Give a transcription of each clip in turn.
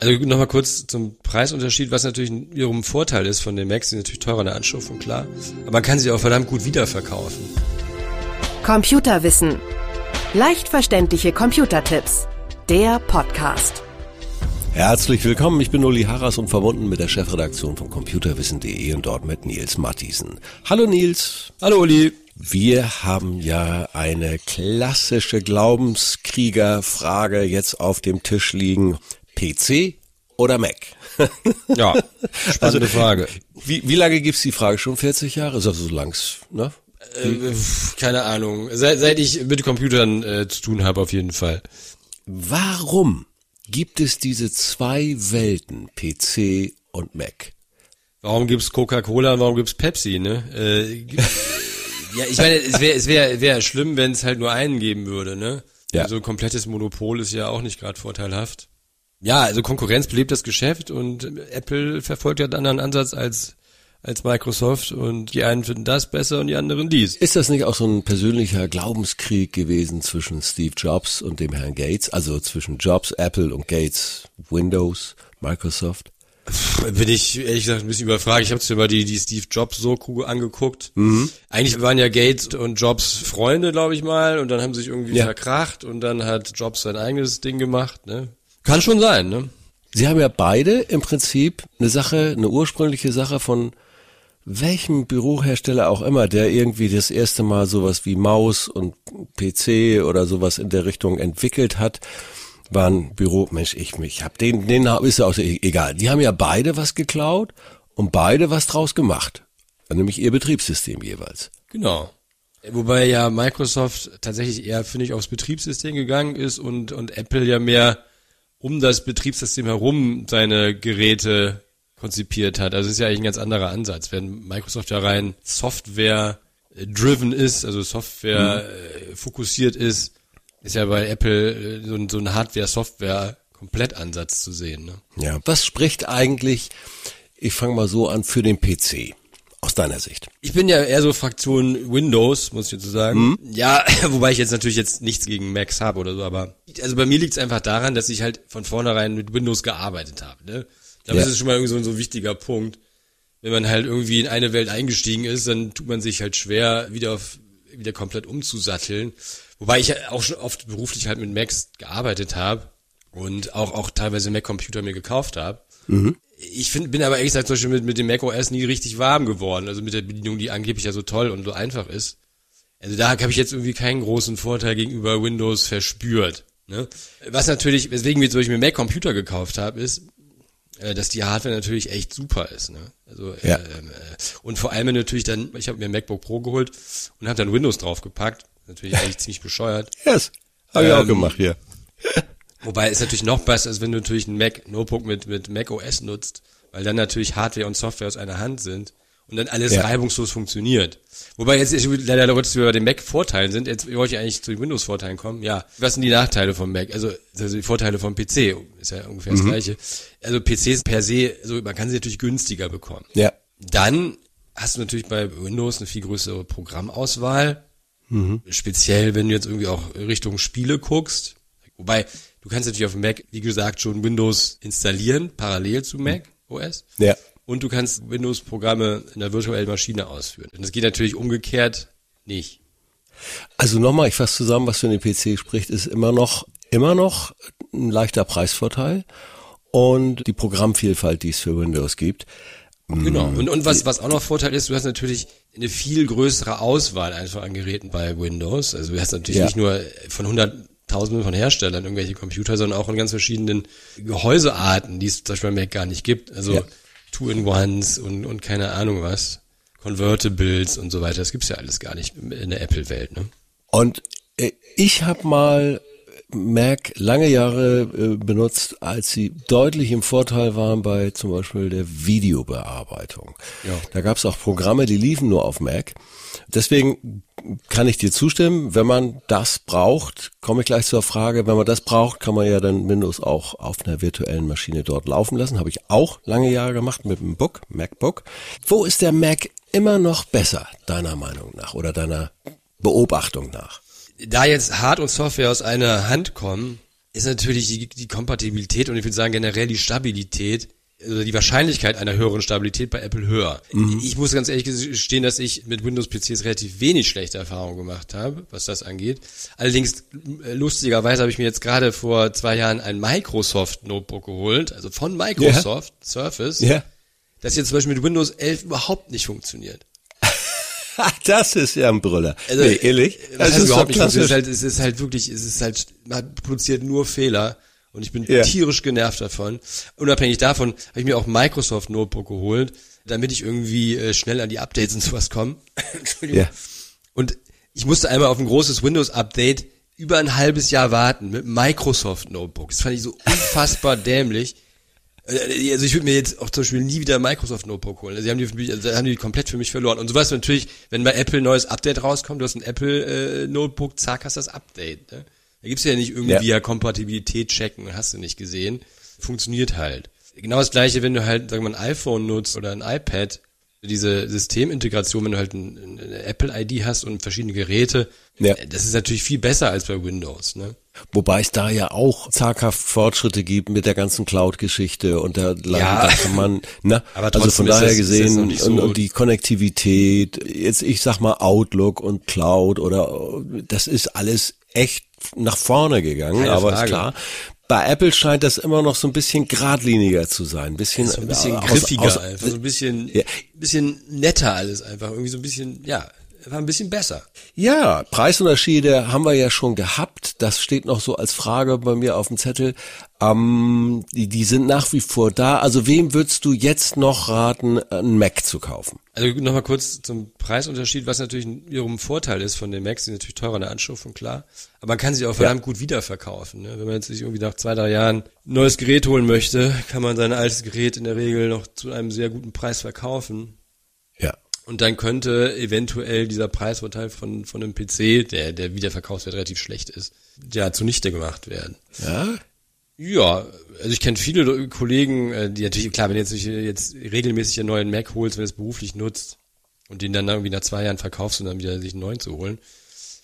Also nochmal kurz zum Preisunterschied, was natürlich wiederum ein Vorteil ist von den Macs, die sind natürlich teurer in der Anschaffung, klar. Aber man kann sie auch verdammt gut wiederverkaufen. Computerwissen. Leicht verständliche Computertipps. Der Podcast. Herzlich willkommen, ich bin Uli Harras und verbunden mit der Chefredaktion von computerwissen.de und dort mit Nils Mattisen. Hallo Nils. Hallo Uli. Wir haben ja eine klassische Glaubenskriegerfrage jetzt auf dem Tisch liegen. PC oder Mac? ja, spannende also, Frage. Wie, wie lange gibt's die Frage schon? 40 Jahre? Ist das so langs, ne? Äh, keine Ahnung. Seit, seit ich mit Computern äh, zu tun habe, auf jeden Fall. Warum gibt es diese zwei Welten, PC und Mac? Warum gibt's Coca-Cola und warum gibt's Pepsi, ne? Äh, ja, ich meine, es wäre es wäre wär schlimm, wenn es halt nur einen geben würde, ne? Ja. So ein komplettes Monopol ist ja auch nicht gerade vorteilhaft. Ja, also Konkurrenz belebt das Geschäft und Apple verfolgt ja einen anderen Ansatz als als Microsoft und die einen finden das besser und die anderen dies. Ist das nicht auch so ein persönlicher Glaubenskrieg gewesen zwischen Steve Jobs und dem Herrn Gates, also zwischen Jobs, Apple und Gates, Windows, Microsoft? Bin ich ehrlich gesagt ein bisschen überfragt. Ich habe mir mal die, die Steve Jobs Soku angeguckt. Mhm. Eigentlich waren ja Gates und Jobs Freunde, glaube ich mal, und dann haben sie sich irgendwie ja. verkracht und dann hat Jobs sein eigenes Ding gemacht. Ne? Kann schon sein, ne? Sie haben ja beide im Prinzip eine Sache, eine ursprüngliche Sache von welchem Bürohersteller auch immer, der irgendwie das erste Mal sowas wie Maus und PC oder sowas in der Richtung entwickelt hat, war ein Büro, Mensch, ich mich hab den, den ist ja auch e-, egal. Die haben ja beide was geklaut und beide was draus gemacht. Nämlich ihr Betriebssystem jeweils. Genau. Wobei ja Microsoft tatsächlich eher, finde ich, aufs Betriebssystem gegangen ist und, und Apple ja mehr um das Betriebssystem herum seine Geräte konzipiert hat. Also es ist ja eigentlich ein ganz anderer Ansatz. Wenn Microsoft ja rein Software-driven ist, also Software mhm. fokussiert ist, ist ja bei Apple äh, so ein, so ein Hardware-Software-Komplettansatz zu sehen. Ne? Ja, was spricht eigentlich, ich fange mal so an, für den PC? Aus deiner Sicht? Ich bin ja eher so Fraktion Windows, muss ich jetzt so sagen. Mhm. Ja, wobei ich jetzt natürlich jetzt nichts gegen Macs habe oder so, aber also bei mir liegt es einfach daran, dass ich halt von vornherein mit Windows gearbeitet habe. Ne? Ich glaube, ja. das ist schon mal irgendwie so, so ein wichtiger Punkt. Wenn man halt irgendwie in eine Welt eingestiegen ist, dann tut man sich halt schwer, wieder auf, wieder komplett umzusatteln. Wobei ich auch schon oft beruflich halt mit Macs gearbeitet habe und auch, auch teilweise Mac-Computer mir gekauft habe. Mhm ich find, bin aber ehrlich gesagt zum Beispiel mit, mit dem Mac OS nie richtig warm geworden. Also mit der Bedienung, die angeblich ja so toll und so einfach ist. Also da habe ich jetzt irgendwie keinen großen Vorteil gegenüber Windows verspürt. Ne? Was natürlich, weswegen wir zum Beispiel Mac Computer gekauft habe, ist, äh, dass die Hardware natürlich echt super ist. Ne? Also ja. äh, äh, und vor allem natürlich dann, ich habe mir MacBook Pro geholt und habe dann Windows draufgepackt. Natürlich eigentlich ziemlich bescheuert. Yes, habe ich ähm, auch gemacht hier. Wobei es natürlich noch besser ist, wenn du natürlich ein Mac Notebook mit mit Mac OS nutzt, weil dann natürlich Hardware und Software aus einer Hand sind und dann alles ja. reibungslos funktioniert. Wobei jetzt ich, leider kurz über den Mac Vorteilen sind. Jetzt wollte ich eigentlich zu den Windows Vorteilen kommen. Ja, was sind die Nachteile vom Mac? Also also die Vorteile vom PC ist ja ungefähr mhm. das gleiche. Also PCs per se, also man kann sie natürlich günstiger bekommen. Ja. Dann hast du natürlich bei Windows eine viel größere Programmauswahl. Mhm. Speziell, wenn du jetzt irgendwie auch Richtung Spiele guckst. Wobei Du kannst natürlich auf Mac, wie gesagt, schon Windows installieren, parallel zu Mac OS. Ja. Und du kannst Windows-Programme in der virtuellen Maschine ausführen. Und das geht natürlich umgekehrt nicht. Also nochmal, ich fasse zusammen, was für den PC spricht, ist immer noch, immer noch ein leichter Preisvorteil und die Programmvielfalt, die es für Windows gibt. Genau. Und, und was, was auch noch Vorteil ist, du hast natürlich eine viel größere Auswahl einfach an Geräten bei Windows. Also du hast natürlich ja. nicht nur von 100 Tausende von Herstellern irgendwelche Computer, sondern auch in ganz verschiedenen Gehäusearten, die es zum Beispiel bei Mac gar nicht gibt. Also ja. Two-in-Ones und, und keine Ahnung was. Convertibles und so weiter. Das gibt's ja alles gar nicht in der Apple-Welt. Ne? Und äh, ich habe mal Mac lange Jahre äh, benutzt, als sie deutlich im Vorteil waren bei zum Beispiel der Videobearbeitung. Ja. Da gab es auch Programme, die liefen nur auf Mac. Deswegen kann ich dir zustimmen, wenn man das braucht, komme ich gleich zur Frage, wenn man das braucht, kann man ja dann Windows auch auf einer virtuellen Maschine dort laufen lassen. Habe ich auch lange Jahre gemacht mit dem Book, MacBook. Wo ist der Mac immer noch besser, deiner Meinung nach oder deiner Beobachtung nach? Da jetzt Hard und Software aus einer Hand kommen, ist natürlich die, die Kompatibilität und ich würde sagen generell die Stabilität also die Wahrscheinlichkeit einer höheren Stabilität bei Apple höher. Mhm. Ich muss ganz ehrlich gestehen, dass ich mit Windows-PCs relativ wenig schlechte Erfahrungen gemacht habe, was das angeht. Allerdings, äh, lustigerweise habe ich mir jetzt gerade vor zwei Jahren ein Microsoft-Notebook geholt, also von Microsoft, yeah. Surface, yeah. das jetzt zum Beispiel mit Windows 11 überhaupt nicht funktioniert. das ist ja ein Brüller. Also, nee, ehrlich? Das, das ist überhaupt nicht. Es ist, halt, es ist halt wirklich, es ist halt, man produziert nur Fehler. Und ich bin ja. tierisch genervt davon. Unabhängig davon habe ich mir auch Microsoft Notebook geholt, damit ich irgendwie äh, schnell an die Updates und sowas komme. Entschuldigung. Ja. Und ich musste einmal auf ein großes Windows-Update über ein halbes Jahr warten mit Microsoft Notebook. Das fand ich so unfassbar dämlich. Äh, also ich würde mir jetzt auch zum Beispiel nie wieder Microsoft Notebook holen. Also die haben die, für mich, also haben die komplett für mich verloren. Und sowas natürlich, wenn bei Apple ein neues Update rauskommt, du hast ein Apple äh, Notebook, zack, hast das Update. Ne? Da gibt's ja nicht irgendwie ja. Kompatibilität checken, hast du nicht gesehen. Funktioniert halt. Genau das gleiche, wenn du halt, sagen wir mal, ein iPhone nutzt oder ein iPad, diese Systemintegration, wenn du halt ein, eine Apple-ID hast und verschiedene Geräte, ja. das ist natürlich viel besser als bei Windows, ne? Wobei es da ja auch zaghaft Fortschritte gibt mit der ganzen Cloud-Geschichte und da, ja, kann man, ne? Aber also von daher das, gesehen so und, und, die Konnektivität, jetzt ich sag mal Outlook und Cloud oder das ist alles echt nach vorne gegangen, Keine aber Frage. ist klar. Bei Apple scheint das immer noch so ein bisschen geradliniger zu sein, ein bisschen, so ein bisschen aus, griffiger, aus, einfach, so ein bisschen, ja. bisschen netter alles einfach, irgendwie so ein bisschen, ja, war ein bisschen besser. Ja, Preisunterschiede haben wir ja schon gehabt. Das steht noch so als Frage bei mir auf dem Zettel. Ähm, die, die sind nach wie vor da. Also wem würdest du jetzt noch raten, einen Mac zu kaufen? Also nochmal kurz zum Preisunterschied, was natürlich wiederum ein Vorteil ist von den Macs, die sind natürlich teurer in der Anschauung, klar. Aber man kann sie auch verdammt ja. gut wiederverkaufen. Ne? Wenn man jetzt sich irgendwie nach zwei, drei Jahren ein neues Gerät holen möchte, kann man sein altes Gerät in der Regel noch zu einem sehr guten Preis verkaufen. Und dann könnte eventuell dieser Preisvorteil von, von einem PC, der, der Wiederverkaufswert relativ schlecht ist, ja, zunichte gemacht werden. Ja? Ja, also ich kenne viele Kollegen, äh, die natürlich, klar, wenn du jetzt, jetzt regelmäßig einen neuen Mac holst, wenn du es beruflich nutzt und den dann irgendwie nach zwei Jahren verkaufst und dann wieder sich einen neuen zu holen,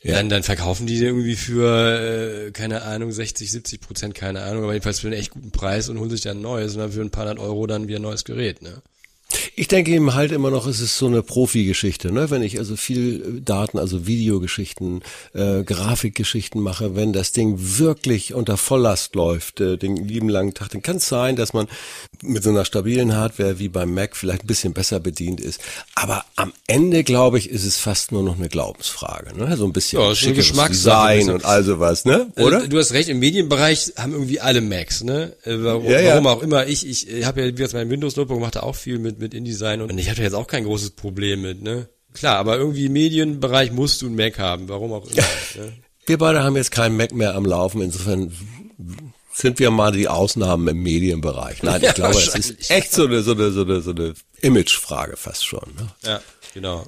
ja. dann, dann verkaufen die irgendwie für, äh, keine Ahnung, 60, 70 Prozent, keine Ahnung, aber jedenfalls für einen echt guten Preis und holen sich dann ein neues und dann für ein paar hundert Euro dann wieder ein neues Gerät, ne? Ich denke eben halt immer noch, es ist so eine Profi-Geschichte, ne? Wenn ich also viel Daten, also Videogeschichten, äh, Grafikgeschichten mache, wenn das Ding wirklich unter Volllast läuft, äh, den lieben langen Tag, dann kann es sein, dass man mit so einer stabilen Hardware wie beim Mac vielleicht ein bisschen besser bedient ist. Aber am Ende, glaube ich, ist es fast nur noch eine Glaubensfrage, ne? So ein bisschen ja, Design und all sowas, ne? Also, Oder? Also, du hast recht, im Medienbereich haben irgendwie alle Macs, ne? Äh, warum, ja, ja. warum auch immer. Ich, ich, ich habe ja, wie gesagt, mein Windows-Notebook macht da auch viel mit, mit InDesign und ich hatte jetzt auch kein großes Problem mit, ne? Klar, aber irgendwie im Medienbereich musst du einen Mac haben, warum auch immer. ne? Wir beide haben jetzt keinen Mac mehr am Laufen, insofern sind wir mal die Ausnahmen im Medienbereich. Nein, ich ja, glaube, es ist echt so eine, so eine, so eine, so eine Imagefrage fast schon. Ne? Ja, genau.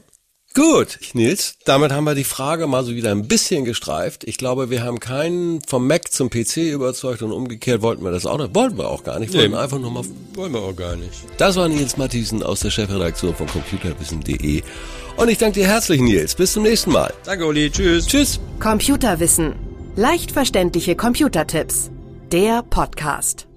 Gut, Nils, damit haben wir die Frage mal so wieder ein bisschen gestreift. Ich glaube, wir haben keinen vom Mac zum PC überzeugt und umgekehrt wollten wir das auch nicht. Wollten wir auch gar nicht. Wollten nee, einfach nur mal. Wollen wir auch gar nicht. Das war Nils Matthiesen aus der Chefredaktion von Computerwissen.de. Und ich danke dir herzlich, Nils. Bis zum nächsten Mal. Danke, Uli. Tschüss. Tschüss. Computerwissen. Leicht verständliche Computertipps. Der Podcast.